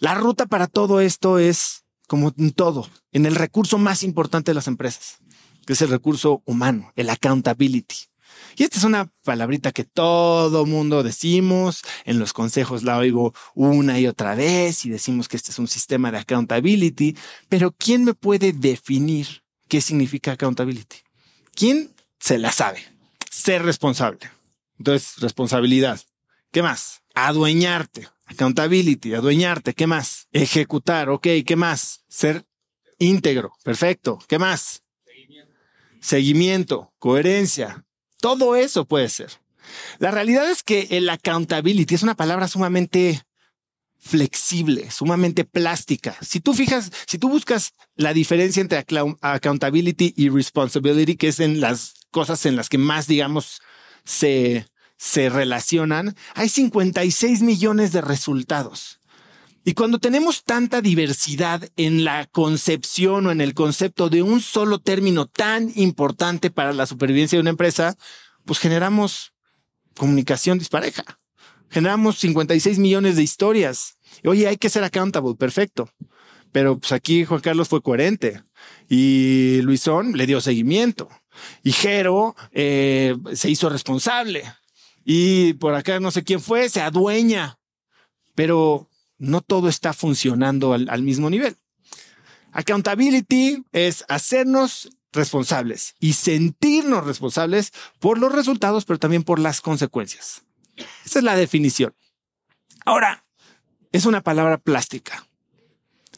La ruta para todo esto es como en todo, en el recurso más importante de las empresas, que es el recurso humano, el accountability. Y esta es una palabrita que todo mundo decimos, en los consejos la oigo una y otra vez y decimos que este es un sistema de accountability, pero ¿quién me puede definir qué significa accountability? ¿Quién se la sabe? Ser responsable. Entonces, responsabilidad. ¿Qué más? Adueñarte. Accountability, adueñarte. ¿Qué más? Ejecutar. Ok, ¿qué más? Ser íntegro. Perfecto. ¿Qué más? Seguimiento. Seguimiento, coherencia, todo eso puede ser. La realidad es que el accountability es una palabra sumamente flexible, sumamente plástica. Si tú fijas, si tú buscas la diferencia entre accountability y responsibility, que es en las cosas en las que más, digamos, se, se relacionan, hay 56 millones de resultados. Y cuando tenemos tanta diversidad en la concepción o en el concepto de un solo término tan importante para la supervivencia de una empresa, pues generamos comunicación dispareja. Generamos 56 millones de historias. Oye, hay que ser accountable, perfecto. Pero pues aquí Juan Carlos fue coherente y Luisón le dio seguimiento y Jero eh, se hizo responsable y por acá no sé quién fue, se adueña. Pero no todo está funcionando al, mismo nivel. Accountability es hacernos responsables y sentirnos responsables por los resultados, pero también por las consecuencias. Esa es la definición. Ahora, es una palabra plástica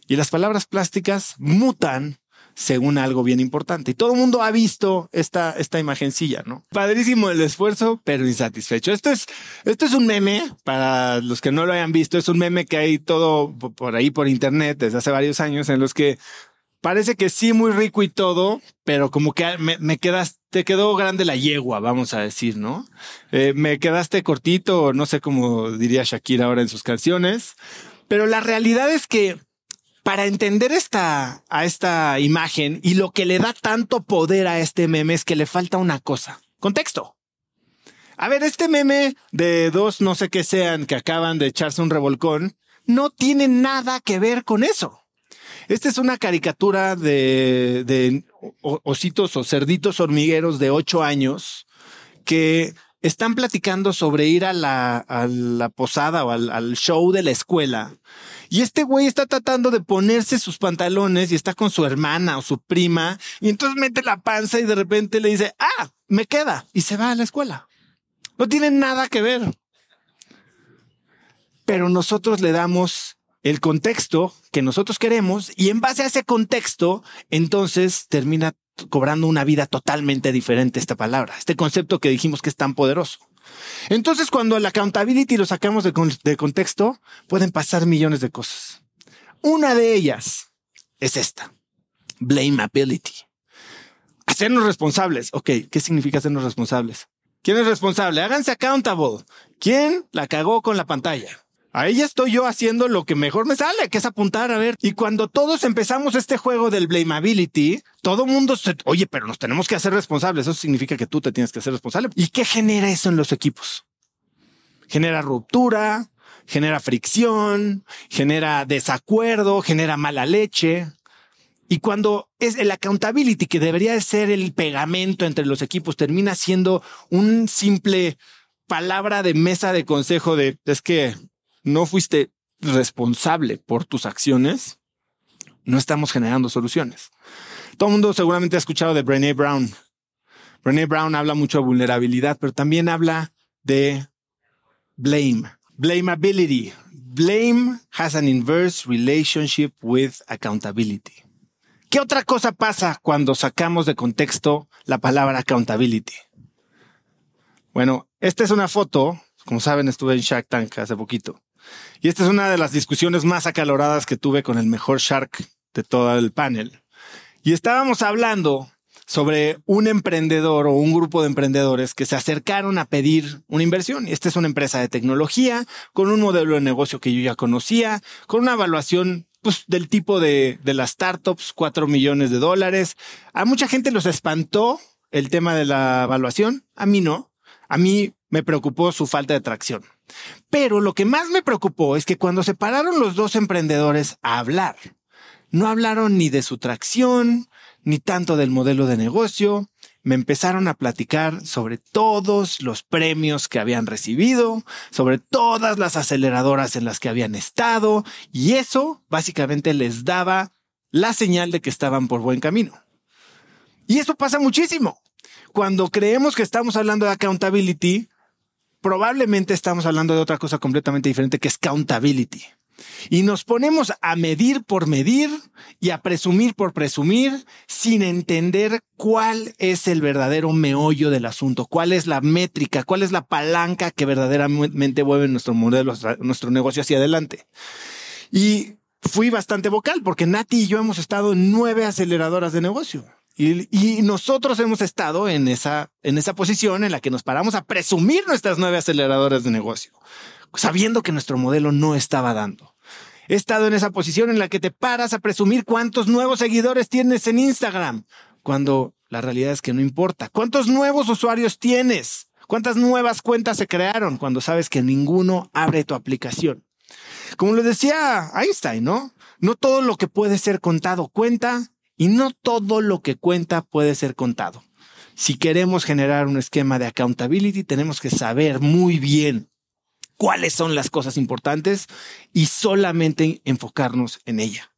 y las palabras plásticas mutan según algo bien importante. Y todo el mundo ha visto esta, esta imagencilla, ¿no? Padrísimo el esfuerzo, pero insatisfecho. Esto es, esto es un meme, para los que no lo hayan visto, es un meme que hay todo por ahí por internet desde hace varios años en los que parece que sí, muy rico y todo, pero como que me, me te quedó grande la yegua, vamos a decir, ¿no? Eh, me quedaste cortito, no sé cómo diría Shakira ahora en sus canciones, pero la realidad es que para entender esta, a esta imagen y lo que le da tanto poder a este meme es que le falta una cosa. Contexto. A ver, este meme de dos no sé qué sean que acaban de echarse un revolcón no tiene nada que ver con eso. Esta es una caricatura de, de ositos o cerditos hormigueros de ocho años que están platicando sobre ir a la, posada o al, al, show de la escuela. Y este güey está tratando de ponerse sus pantalones y está con su hermana o su prima. Y entonces mete la panza y de repente le dice, ah, me queda. Y se va a la escuela. No tiene nada que ver. Pero nosotros le damos el contexto que nosotros queremos y en base a ese contexto, entonces termina cobrando una vida totalmente diferente esta palabra, este concepto que dijimos que es tan poderoso. Entonces, cuando la accountability lo sacamos de, de contexto, pueden pasar millones de cosas. Una de ellas es esta, blameability. Hacernos responsables. Ok, ¿qué significa hacernos responsables? ¿Quién es responsable? Háganse accountable. ¿Quién la cagó con la pantalla? Ahí estoy yo haciendo lo que mejor me sale, que es apuntar a ver. Y cuando todos empezamos este juego del blameability, todo mundo se, oye, pero nos tenemos que hacer responsables. Eso significa que tú te tienes que hacer responsable. ¿Y qué genera eso en los equipos? Genera ruptura, genera fricción, genera desacuerdo, genera mala leche. Y cuando es el accountability, que debería de ser el pegamento entre los equipos, termina siendo un simple palabra de mesa de consejo de es que no fuiste responsable por tus acciones, no estamos generando soluciones. Todo el mundo seguramente ha escuchado de Brené Brown. Brené Brown habla mucho de vulnerabilidad, pero también habla de blame, blameability. Blame has an inverse relationship with accountability. ¿Qué otra cosa pasa cuando sacamos de contexto la palabra accountability? Bueno, esta es una foto. Como saben, estuve en Shark Tank hace poquito. Y esta es una de las discusiones más acaloradas que tuve con el mejor Shark de todo el panel. Y estábamos hablando sobre un emprendedor o un grupo de emprendedores que se acercaron a pedir una inversión. Esta es una empresa de tecnología con un modelo de negocio que yo ya conocía, con una evaluación pues, del tipo de, de las startups, cuatro millones de dólares. A mucha gente los espantó el tema de la evaluación. A mí no. A mí me preocupó su falta de tracción. Pero lo que más me preocupó es que cuando se pararon los dos emprendedores a hablar, no hablaron ni de su tracción, ni tanto del modelo de negocio. Me empezaron a platicar sobre todos los premios que habían recibido, sobre todas las aceleradoras en las que habían estado, y eso básicamente les daba la señal de que estaban por buen camino. Y eso pasa muchísimo. Cuando creemos que estamos hablando de accountability, probablemente estamos hablando de otra cosa completamente diferente que es accountability. Y nos ponemos a medir por medir y a presumir por presumir sin entender cuál es el verdadero meollo del asunto, cuál es la métrica, cuál es la palanca que verdaderamente mueve nuestro modelo, nuestro negocio hacia adelante. Y fui bastante vocal porque Nati y yo hemos estado en nueve aceleradoras de negocio. Y, nosotros hemos estado en esa, en esa posición en la que nos paramos a presumir nuestras nueve aceleradoras de negocio, sabiendo que nuestro modelo no estaba dando. He estado en esa posición en la que te paras a presumir cuántos nuevos seguidores tienes en Instagram, cuando la realidad es que no importa. ¿Cuántos nuevos usuarios tienes? ¿Cuántas nuevas cuentas se crearon cuando sabes que ninguno abre tu aplicación? Como lo decía Einstein, ¿no? No todo lo que puede ser contado cuenta y no todo lo que cuenta puede ser contado. Si queremos generar un esquema de accountability, tenemos que saber muy bien cuáles son las cosas importantes y solamente enfocarnos en ella.